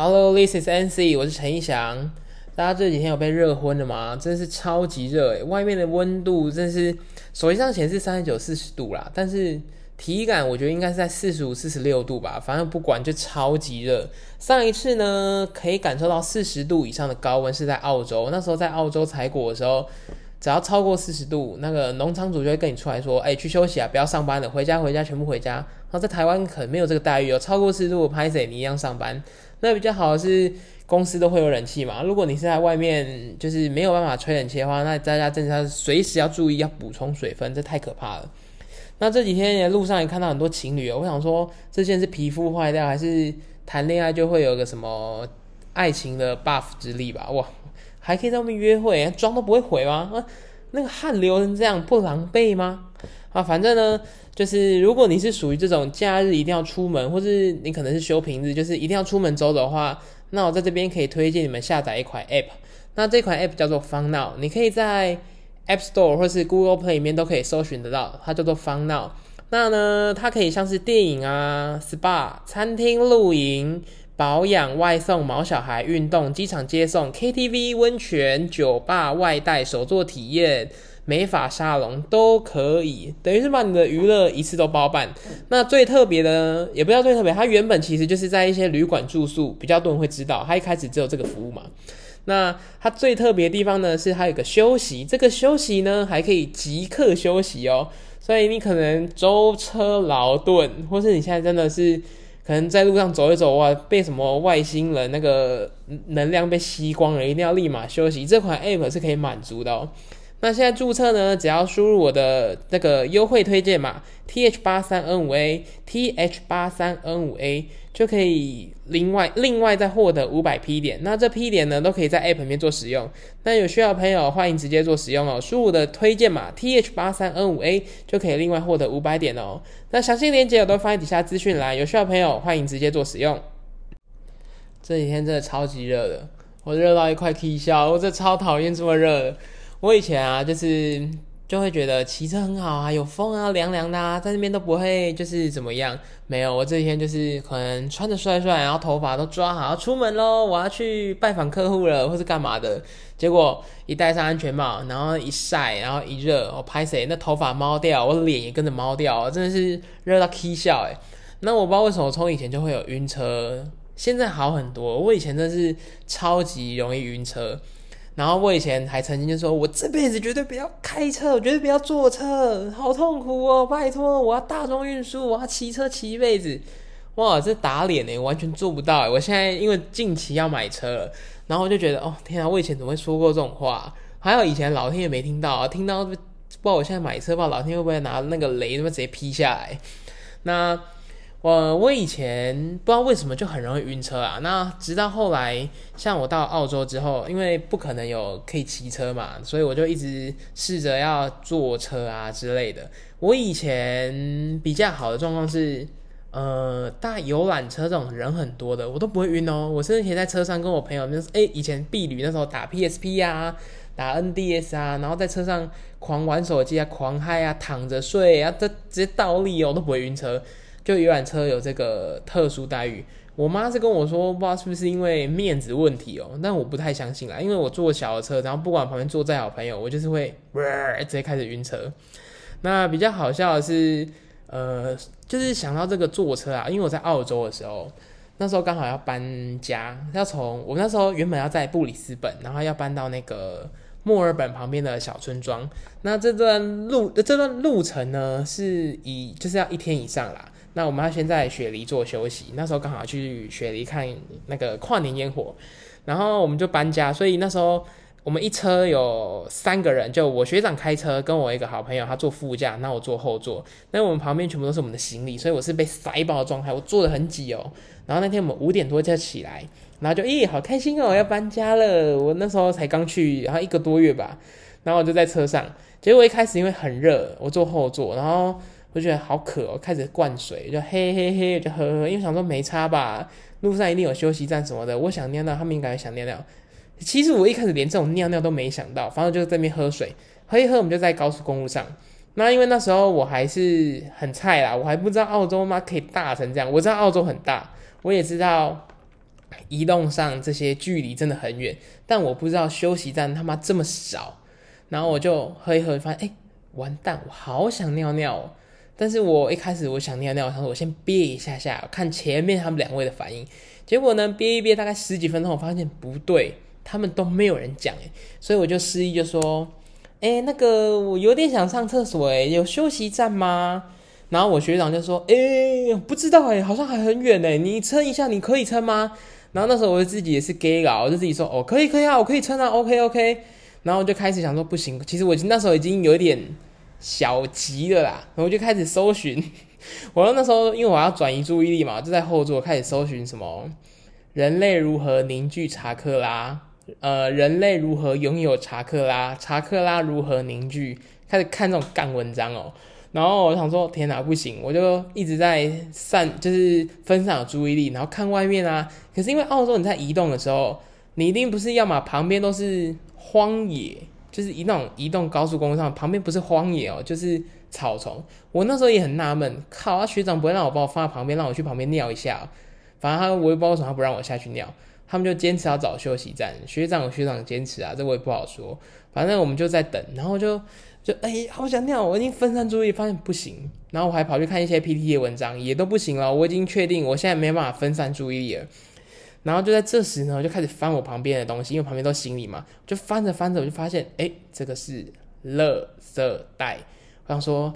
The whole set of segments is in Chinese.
Hello，this is NC，我是陈义翔。大家这几天有被热昏了吗？真是超级热诶，外面的温度真是手机上显示三十九、四十度啦，但是体感我觉得应该是在四十五、四十六度吧。反正不管，就超级热。上一次呢，可以感受到四十度以上的高温是在澳洲，那时候在澳洲采果的时候。只要超过四十度，那个农场主就会跟你出来说：“哎，去休息啊，不要上班了，回家回家，全部回家。”然后在台湾可能没有这个待遇哦，超过四十度拍谁你一样上班。那比较好的是公司都会有冷气嘛。如果你是在外面就是没有办法吹冷气的话，那大家真的随时要注意要补充水分，这太可怕了。那这几天路上也看到很多情侣，我想说这件是皮肤坏掉，还是谈恋爱就会有个什么爱情的 buff 之力吧？哇！还可以在外面约会，妆都不会毁吗？那个汗流成这样不狼狈吗？啊，反正呢，就是如果你是属于这种假日一定要出门，或是你可能是休平日，就是一定要出门走的话，那我在这边可以推荐你们下载一款 App。那这款 App 叫做 Fun Now，你可以在 App Store 或是 Google Play 里面都可以搜寻得到，它叫做 Fun Now。那呢，它可以像是电影啊、SPA、餐厅、露营。保养、外送、毛小孩、运动、机场接送、KTV、温泉、酒吧、外带、手作体验、美发沙龙都可以，等于是把你的娱乐一次都包办。那最特别的，也不叫最特别，它原本其实就是在一些旅馆住宿，比较多人会知道，它一开始只有这个服务嘛。那它最特别的地方呢，是它有个休息，这个休息呢还可以即刻休息哦。所以你可能舟车劳顿，或是你现在真的是。可能在路上走一走哇，被什么外星人那个能量被吸光了，一定要立马休息。这款 app 是可以满足的哦。那现在注册呢，只要输入我的那个优惠推荐码 T H 八三 N 五 A T H 八三 N 五 A 就可以另外另外再获得五百 P 点。那这 P 点呢，都可以在 App 里面做使用。那有需要的朋友欢迎直接做使用哦。输入我的推荐码 T H 八三 N 五 A 就可以另外获得五百点哦。那详细链接我都放在底下资讯栏，有需要的朋友欢迎直接做使用。这几天真的超级热的，我热到一块 K 笑，我这超讨厌这么热的。我以前啊，就是就会觉得骑车很好啊，有风啊，凉凉的啊，在那边都不会就是怎么样。没有，我这几天就是可能穿着帅帅，然后头发都抓好，出门喽，我要去拜访客户了，或是干嘛的。结果一戴上安全帽，然后一晒，然后一热，我拍谁那头发猫掉，我脸也跟着猫掉，真的是热到 K 笑哎。那我不知道为什么从以前就会有晕车，现在好很多。我以前真是超级容易晕车。然后我以前还曾经就说，我这辈子绝对不要开车，绝对不要坐车，好痛苦哦！拜托，我要大众运输，我要骑车骑一辈子。哇，这打脸呢，完全做不到。我现在因为近期要买车了，然后我就觉得，哦天啊，我以前怎么会说过这种话？还有以前老天也没听到，听到不知道我现在买车，不知道老天会不会拿那个雷他妈直接劈下来？那。我我以前不知道为什么就很容易晕车啊，那直到后来，像我到澳洲之后，因为不可能有可以骑车嘛，所以我就一直试着要坐车啊之类的。我以前比较好的状况是，呃，大游览车这种人很多的，我都不会晕哦。我甚至可以在车上跟我朋友，那哎，以前避旅那时候打 PSP 啊，打 NDS 啊，然后在车上狂玩手机啊，狂嗨啊，躺着睡啊，这直接倒立哦，都不会晕车。就游览车有这个特殊待遇，我妈是跟我说，不知道是不是因为面子问题哦，但我不太相信啦，因为我坐小的车，然后不管旁边坐再好朋友，我就是会 直接开始晕车。那比较好笑的是，呃，就是想到这个坐车啊，因为我在澳洲的时候，那时候刚好要搬家，要从我那时候原本要在布里斯本，然后要搬到那个墨尔本旁边的小村庄，那这段路这段路程呢，是以就是要一天以上啦。那我们要先在雪梨做休息，那时候刚好去雪梨看那个跨年烟火，然后我们就搬家，所以那时候我们一车有三个人，就我学长开车，跟我一个好朋友，他坐副驾，那我坐后座，那我们旁边全部都是我们的行李，所以我是被塞爆的状态，我坐的很挤哦。然后那天我们五点多就起来，然后就咦，好开心哦，要搬家了。我那时候才刚去，然后一个多月吧，然后我就在车上，结果一开始因为很热，我坐后座，然后。我觉得好渴哦，开始灌水，就嘿嘿嘿，就喝喝，因为想说没差吧，路上一定有休息站什么的。我想尿尿，他们应该想尿尿。其实我一开始连这种尿尿都没想到，反正就在那边喝水，喝一喝，我们就在高速公路上。那因为那时候我还是很菜啦，我还不知道澳洲吗可以大成这样。我知道澳洲很大，我也知道移动上这些距离真的很远，但我不知道休息站他妈这么少，然后我就喝一喝，发现哎，完蛋，我好想尿尿。但是我一开始我想尿尿，我想说我先憋一下下，看前面他们两位的反应。结果呢，憋一憋大概十几分钟，我发现不对，他们都没有人讲哎，所以我就示意就说，哎，那个我有点想上厕所哎，有休息站吗？然后我学长就说，哎，不知道哎，好像还很远哎，你撑一下，你可以撑吗？然后那时候我自己也是 gay 佬，我就自己说，哦，可以可以啊，我可以撑啊，OK OK。然后我就开始想说，不行，其实我那时候已经有点。小急了啦，然后就开始搜寻。我那时候因为我要转移注意力嘛，就在后座开始搜寻什么人类如何凝聚查克拉，呃，人类如何拥有查克拉，查克拉如何凝聚，开始看这种干文章哦。然后我想说，天哪，不行，我就一直在散，就是分散注意力，然后看外面啊。可是因为澳洲你在移动的时候，你一定不是要么旁边都是荒野。就是移动移动高速公路上旁边不是荒野哦，就是草丛。我那时候也很纳闷，靠啊！学长不会让我把我放在旁边，让我去旁边尿一下。反正他我也不知道为什么他不让我下去尿，他们就坚持要找休息站。学长有学长坚持啊，这我也不好说。反正我们就在等，然后就就哎，好想尿！我已经分散注意，发现不行。然后我还跑去看一些 PPT 的文章，也都不行了。我已经确定，我现在没办法分散注意力了。然后就在这时呢，我就开始翻我旁边的东西，因为旁边都行李嘛，就翻着翻着，我就发现，哎，这个是垃圾袋。我想说，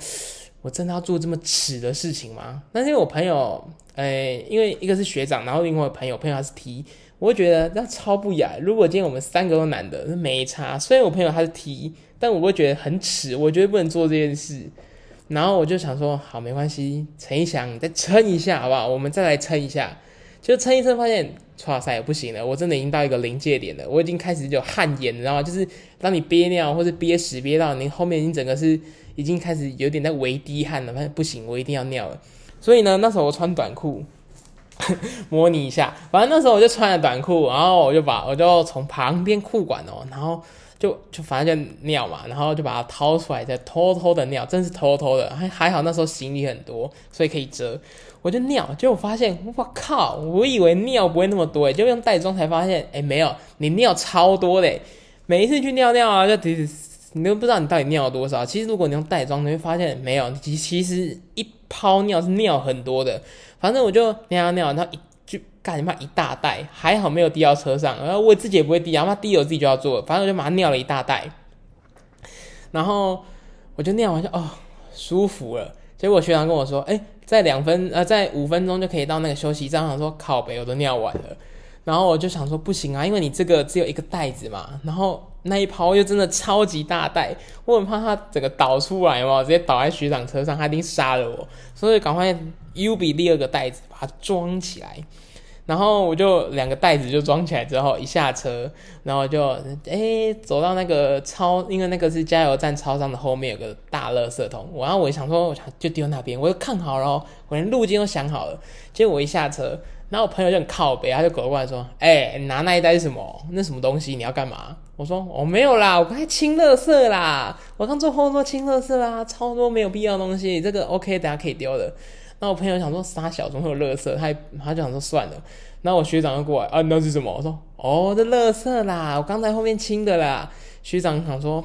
我真的要做这么耻的事情吗？但是因为我朋友，哎，因为一个是学长，然后另外朋友朋友他是 T，我会觉得那超不雅。如果今天我们三个都男的，那没差。虽然我朋友他是 T，但我会觉得很耻，我绝对不能做这件事。然后我就想说，好，没关系，陈一翔，你再撑一下好不好？我们再来撑一下。就撑一撑，发现哇塞不行了，我真的已经到一个临界点了，我已经开始有汗颜，你知道吗？就是当你憋尿或者憋屎憋到你后面，你整个是已经开始有点在微滴汗了，发现不行，我一定要尿了。所以呢，那时候我穿短裤 模拟一下，反正那时候我就穿了短裤，然后我就把我就从旁边裤管哦，然后就就反正就尿嘛，然后就把它掏出来，再偷偷的尿，真是偷偷的，还还好那时候行李很多，所以可以遮。我就尿，结果发现，我靠！我以为尿不会那么多，就用袋装才发现，哎，没有，你尿超多嘞！每一次去尿尿啊，就其实你都不知道你到底尿了多少。其实如果你用袋装，你会发现没有，其其实一泡尿是尿很多的。反正我就尿尿，然后一干什么一大袋，还好没有滴到车上，然后我自己也不会滴，然后滴我自己就要做，反正我就马上尿了一大袋。然后我就尿完就哦舒服了，结果学长跟我说，哎。在两分呃，在五分钟就可以到那个休息站。想说靠北，我都尿完了，然后我就想说不行啊，因为你这个只有一个袋子嘛，然后那一泡又真的超级大袋，我很怕它整个倒出来嘛，直接倒在学长车上，他一定杀了我，所以赶快 U 比第二个袋子把它装起来。然后我就两个袋子就装起来之后，一下车，然后就哎走到那个超，因为那个是加油站超商的后面有个大垃圾桶，然后我想说，我想就丢那边，我就看好了，我连路径都想好了。结果我一下车，然后我朋友就很靠北，他就走过来说：“哎，你拿那一袋是什么？那什么东西？你要干嘛？”我说：“我没有啦，我刚清垃圾啦，我刚坐后座清垃圾啦，超多没有必要的东西，这个 OK，等下可以丢的。”那我朋友想说傻小中会有垃圾，他他就想说算了。那我学长就过来啊，那是什么？我说哦，这垃圾啦，我刚才后面清的啦。学长想说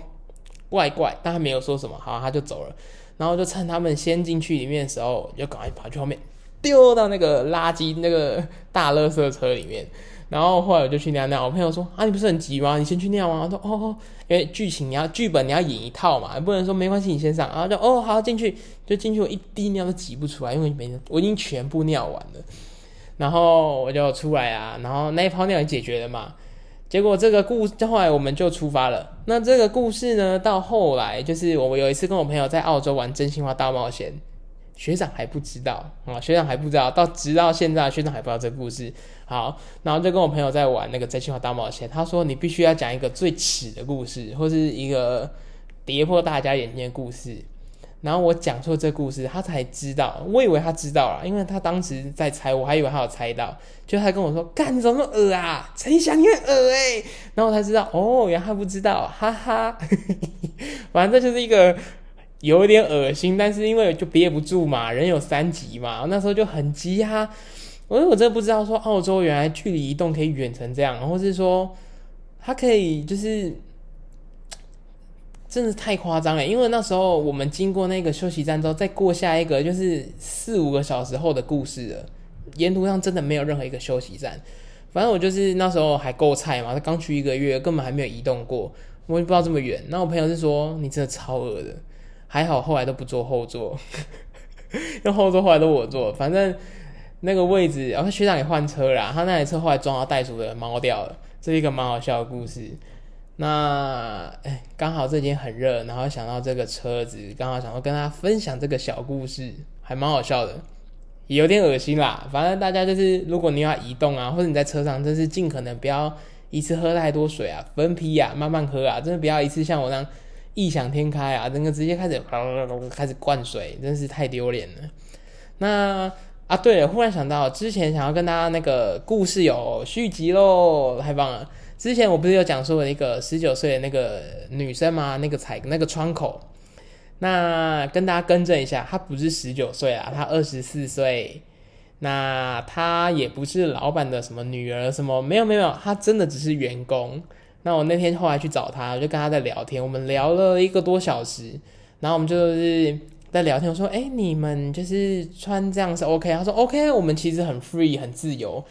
怪怪，但他没有说什么，好，他就走了。然后就趁他们先进去里面的时候，就赶快跑去后面丢到那个垃圾那个大垃圾车里面。然后后来我就去尿尿，我朋友说啊，你不是很急吗？你先去尿啊？我说哦，因为剧情你要剧本你要演一套嘛，不能说没关系你先上。然后就哦好进去，就进去我一滴尿都挤不出来，因为没我已经全部尿完了。然后我就出来啊，然后那一泡尿也解决了嘛。结果这个故后来我们就出发了。那这个故事呢，到后来就是我有一次跟我朋友在澳洲玩真心话大冒险。学长还不知道啊，学长还不知道，到直到现在，学长还不知道这个故事。好，然后就跟我朋友在玩那个真心话大冒险。他说你必须要讲一个最耻的故事，或是一个跌破大家眼镜的故事。然后我讲出这故事，他才知道。我以为他知道了，因为他当时在猜，我还以为他有猜到。就他跟我说：“干，什么恶啊？陈翔，你很恶哎。”然后我才知道，哦，原来他不知道，哈哈。反正这就是一个。有一点恶心，但是因为就憋不住嘛，人有三急嘛，那时候就很急啊。我我真的不知道说澳洲原来距离移动可以远成这样，或是说它可以就是真的太夸张了。因为那时候我们经过那个休息站之后，再过下一个就是四五个小时后的故事了。沿途上真的没有任何一个休息站。反正我就是那时候还够菜嘛，他刚去一个月，根本还没有移动过，我也不知道这么远。那我朋友是说你真的超饿的，还好后来都不坐后座，用后座后来都我坐，反正。那个位置，然后学长也换车了，他那台车后来撞到袋鼠的猫掉了，这是一个蛮好笑的故事。那哎，刚好这几天很热，然后想到这个车子，刚好想要跟大家分享这个小故事，还蛮好笑的，也有点恶心啦。反正大家就是，如果你要移动啊，或者你在车上，真是尽可能不要一次喝太多水啊，分批啊，慢慢喝啊，真的不要一次像我那样异想天开啊，整个直接开始开始灌水，真是太丢脸了。那。啊，对了，忽然想到，之前想要跟大家那个故事有续集喽，太棒了！之前我不是有讲述了一个十九岁的那个女生吗？那个采那个窗口，那跟大家更正一下，她不是十九岁啊，她二十四岁。那她也不是老板的什么女儿，什么没有没有，她真的只是员工。那我那天后来去找他，我，就跟他在聊天，我们聊了一个多小时，然后我们就是。在聊天，我说：“哎，你们就是穿这样是 OK？” 他说：“OK，我们其实很 free，很自由。”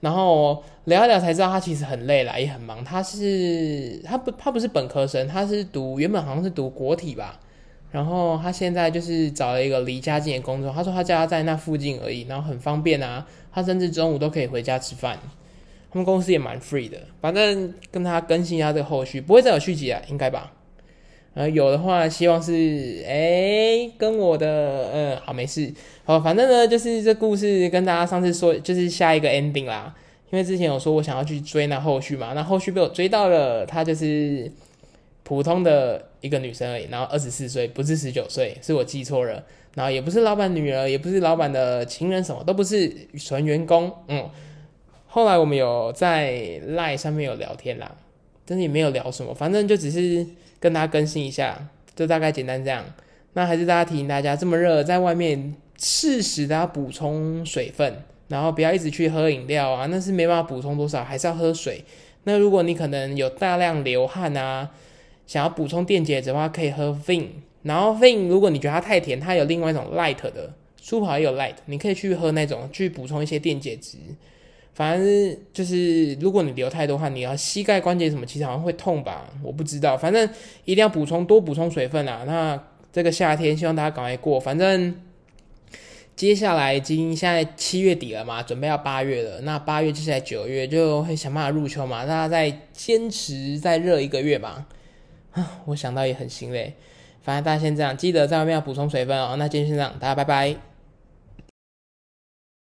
然后聊一聊才知道他其实很累了，也很忙。他是他不他不是本科生，他是读原本好像是读国体吧。然后他现在就是找了一个离家近的工作。他说他家在那附近而已，然后很方便啊。他甚至中午都可以回家吃饭。他们公司也蛮 free 的。反正跟他更新一下这个后续，不会再有续集啊，应该吧。呃，有的话，希望是哎，跟我的嗯，好，没事，好，反正呢，就是这故事跟大家上次说，就是下一个 ending 啦。因为之前有说我想要去追那后续嘛，那后续被我追到了，她就是普通的一个女生而已，然后二十四岁，不是十九岁，是我记错了，然后也不是老板女儿，也不是老板的情人，什么都不是，纯员工。嗯，后来我们有在 Line 上面有聊天啦，但是也没有聊什么，反正就只是。跟大家更新一下，就大概简单这样。那还是大家提醒大家，这么热，在外面适时的要补充水分，然后不要一直去喝饮料啊，那是没办法补充多少，还是要喝水。那如果你可能有大量流汗啊，想要补充电解质的话，可以喝 Vin。然后 Vin，如果你觉得它太甜，它有另外一种 Light 的，舒跑也有 Light，你可以去喝那种，去补充一些电解质。反正就是，如果你流太多汗，你要膝盖关节什么，其实好像会痛吧？我不知道。反正一定要补充，多补充水分啊。那这个夏天，希望大家赶快过。反正接下来已经现在七月底了嘛，准备要八月了。那八月接下来九月就会想办法入秋嘛。大家再坚持再热一个月吧。啊，我想到也很心累。反正大家先这样，记得在外面要补充水分哦。那今天先这样，大家拜拜。